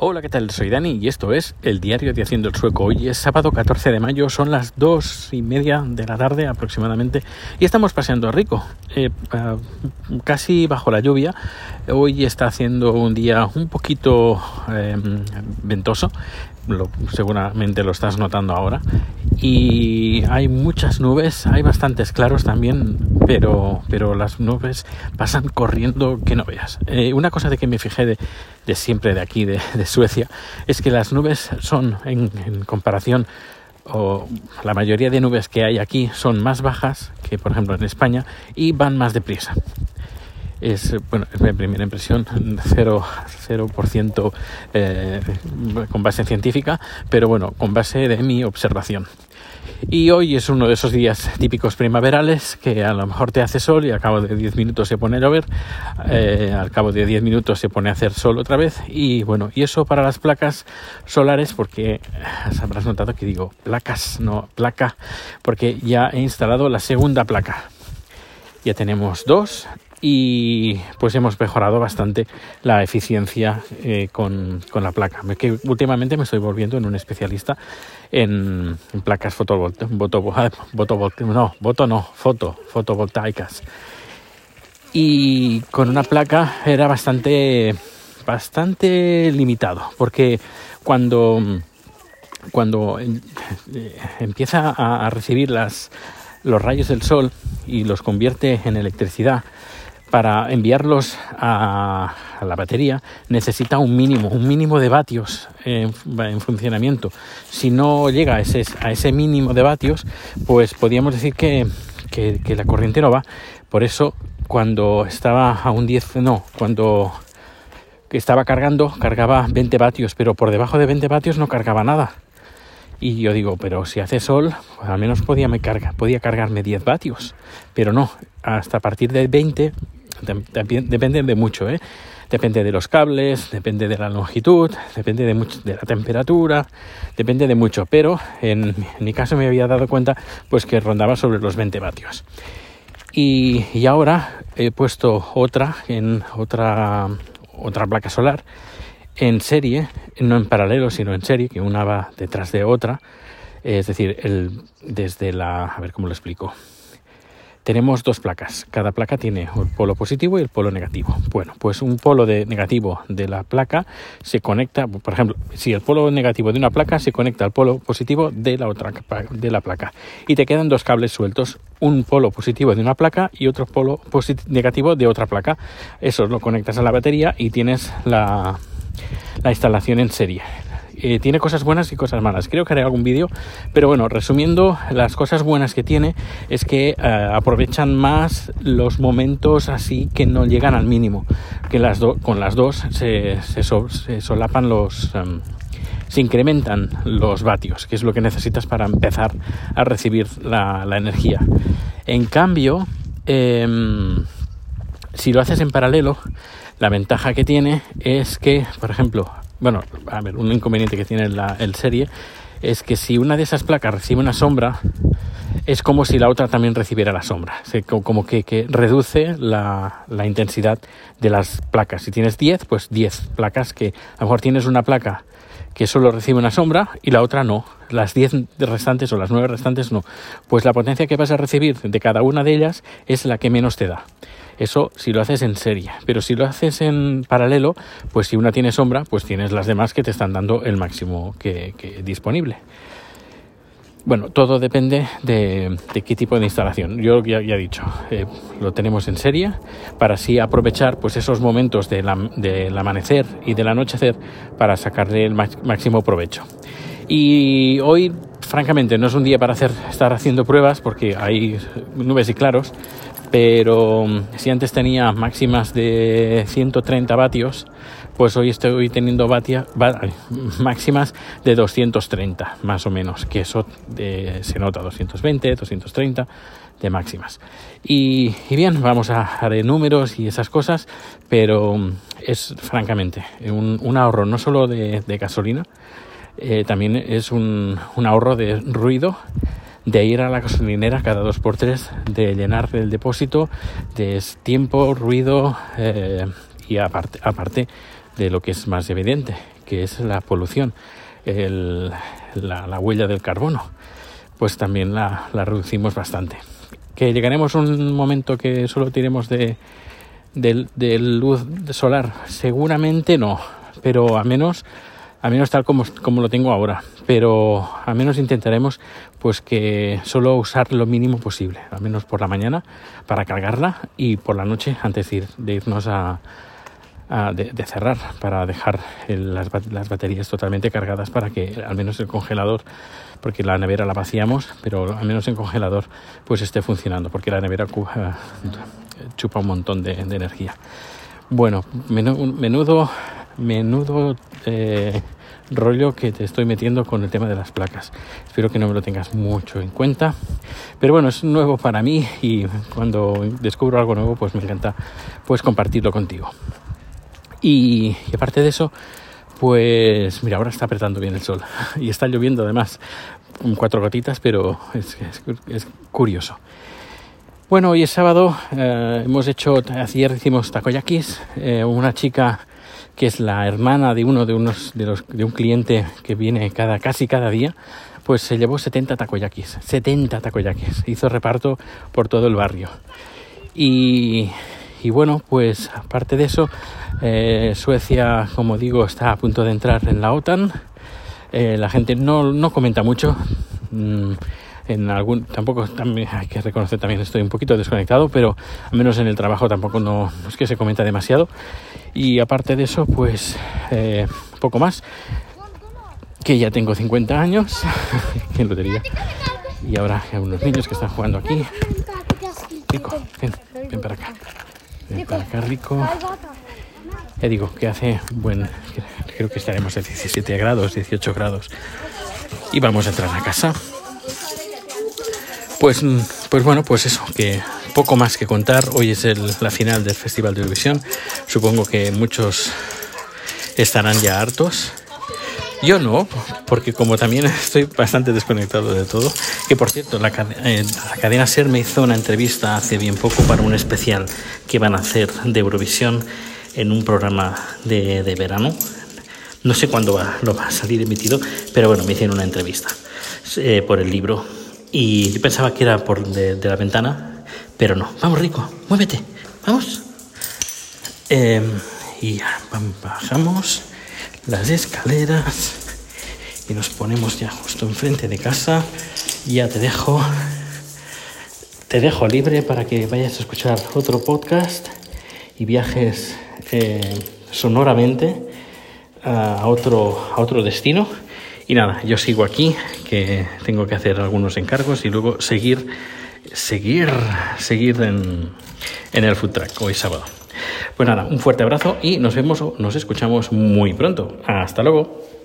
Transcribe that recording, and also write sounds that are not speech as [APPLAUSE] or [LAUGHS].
Hola, ¿qué tal? Soy Dani y esto es el diario de Haciendo el Sueco. Hoy es sábado 14 de mayo, son las dos y media de la tarde aproximadamente y estamos paseando a Rico, eh, casi bajo la lluvia. Hoy está haciendo un día un poquito em, ventoso, seguramente lo estás notando ahora. Y hay muchas nubes, hay bastantes claros también, pero, pero las nubes pasan corriendo que no veas. Eh, una cosa de que me fijé de, siempre de aquí, de, Suecia, es que las nubes son, en, comparación o la mayoría de nubes que hay aquí son más bajas que por ejemplo en España y van más deprisa es, bueno, es mi primera impresión, 0%, 0% eh, con base científica, pero bueno, con base de mi observación. Y hoy es uno de esos días típicos primaverales que a lo mejor te hace sol y al cabo de 10 minutos se pone a llover, eh, al cabo de 10 minutos se pone a hacer sol otra vez y bueno, y eso para las placas solares porque habrás notado que digo placas, no placa, porque ya he instalado la segunda placa. Ya tenemos dos y pues hemos mejorado bastante la eficiencia eh, con, la placa. Que últimamente me estoy volviendo en un especialista en, placas fotovoltaicas, [LAUGHS] fotovoltaicas. Y con una placa era bastante, bastante limitado, porque cuando, cuando eh, empieza a recibir las, los rayos del sol y los convierte en electricidad, para enviarlos a, la batería necesita un mínimo, un mínimo de vatios en, funcionamiento. Si no llega a ese, a ese, mínimo de vatios, pues podríamos decir que, que, la corriente no va. Por eso, cuando estaba a un 10, no, cuando estaba cargando, cargaba 20 vatios, pero por debajo de 20 vatios no cargaba nada. Y yo digo, pero si hace sol, pues al menos podía, me carga, podía cargarme 10 vatios. Pero no, hasta a partir de 20 depende de mucho, ¿eh? Depende de los cables, depende de la longitud, depende de, mucho, de la temperatura, depende de mucho. Pero en, mi caso me había dado cuenta pues que rondaba sobre los 20 vatios. Y, y ahora he puesto otra en otra, otra placa solar en serie, no en paralelo, sino en serie, que una va detrás de otra. Es decir, el, desde la... A ver cómo lo explico tenemos dos placas. Cada placa tiene el polo positivo y el polo negativo. Bueno, pues un polo de negativo de la placa se conecta, por ejemplo, si el polo negativo de una placa se conecta al polo positivo de la otra de la placa y te quedan dos cables sueltos, un polo positivo de una placa y otro polo negativo de otra placa. Eso lo conectas a la batería y tienes la, la instalación en serie. Eh, tiene cosas buenas y cosas malas. Creo que haré algún vídeo, pero bueno, resumiendo, las cosas buenas que tiene es que eh, aprovechan más los momentos así que no llegan al mínimo, que las con las dos se, solapan los... Em, se incrementan los vatios, que es lo que necesitas para empezar a recibir la, energía. En cambio, em, si lo haces en paralelo, la ventaja que tiene es que, por ejemplo, bueno, a ver, un inconveniente que tiene la, el serie es que si una de esas placas recibe una sombra, es como si la otra también recibiera la sombra. como que, reduce la, la, intensidad de las placas. Si tienes 10, pues 10 placas que a lo mejor tienes una placa que solo recibe una sombra y la otra no. Las 10 restantes o las 9 restantes no. Pues la potencia que vas a recibir de cada una de ellas es la que menos te da. Eso si lo haces en serie, pero si lo haces en paralelo, pues si una tiene sombra, pues tienes las demás que te están dando el máximo que, disponible. Bueno, todo depende de, qué tipo de instalación. Yo ya, he dicho, eh, lo tenemos en serie para así aprovechar pues esos momentos del amanecer y del anochecer para sacarle el máximo provecho. Y hoy, francamente, no es un día para hacer, estar haciendo pruebas porque hay nubes y claros, pero mm, si antes tenía máximas de 130 vatios, pues hoy estoy teniendo [LAUGHS] máximas de 230 más o menos, que eso eh, se nota 220, 230 de máximas. Y, bien, vamos a, de números y esas cosas, pero mm, es francamente un, ahorro no solo de, gasolina, eh, también es un ahorro de ruido de ir a la gasolinera cada dos por tres, de llenar el depósito, de tiempo, ruido eh, y aparte, aparte de lo que es más evidente, que es la polución, la, huella del carbono, pues también la, reducimos bastante. Que llegaremos a un momento que solo tiremos de, de luz solar, seguramente no, pero a menos a menos tal como, como lo tengo ahora, pero al menos intentaremos pues que solo usar lo mínimo posible, al menos por la mañana para cargarla y por la noche antes de, de irnos a, de, cerrar para dejar las, baterías totalmente cargadas para que al menos el congelador porque la nevera la vaciamos pero al menos el congelador pues esté funcionando porque la nevera eh, chupa un montón de, energía. Bueno menudo menudo eh, rollo que te estoy metiendo con el tema de las placas. Espero que no me lo tengas mucho en cuenta. Pero bueno, es nuevo para mí y cuando descubro algo nuevo, pues me encanta pues compartirlo contigo. Y, aparte de eso, pues mira, ahora está apretando bien el sol [LAUGHS] y está lloviendo además, cuatro gotitas, pero es, curioso. Bueno, hoy es sábado, eh, hemos hecho, ayer hicimos takoyakis, eh, una chica que es la hermana de uno de unos de los de un cliente que viene cada casi cada día, pues se llevó 70 takoyakis, 70 takoyakis, hizo reparto por todo el barrio. Y, y bueno, pues aparte de eso, eh, Suecia, como digo, está a punto de entrar en la OTAN. Eh, la gente no, no comenta mucho. Mm, en algún tampoco también hay que reconocer también estoy un poquito desconectado pero al menos en el trabajo tampoco no, es que se comenta demasiado y aparte de eso pues eh, poco más. Que ya tengo 50 años. [LAUGHS] Quién lo y ahora hay unos niños que están jugando aquí. Rico ven, ven para acá. Ven para acá rico. Ya digo que hace buen creo que estaremos a 17 grados 18 grados. Y vamos a entrar a casa. Pues, pues bueno, pues eso, que poco más que contar. Hoy es la final del Festival de Eurovisión. Supongo que muchos estarán ya hartos. Yo no, porque como también [LAUGHS] estoy bastante desconectado de todo, que por cierto, la, eh, cadena SER me hizo una entrevista hace bien poco para un especial que van a hacer de Eurovisión en un programa de, verano. No sé cuándo va, lo va a salir emitido, pero bueno, me hicieron una entrevista eh, por el libro y yo pensaba que era por de, la ventana, pero no. Vamos, Rico, muévete, vamos. Em, y ya, bajamos las escaleras y nos ponemos ya justo enfrente de casa. Ya te dejo, te dejo libre para que vayas a escuchar otro podcast y viajes eh, sonoramente a otro, a otro destino. Y nada, yo sigo aquí, que tengo que hacer algunos encargos y luego seguir, seguir, seguir en, en el food track hoy sábado. Pues nada, un fuerte abrazo y nos vemos nos escuchamos muy pronto. Hasta luego.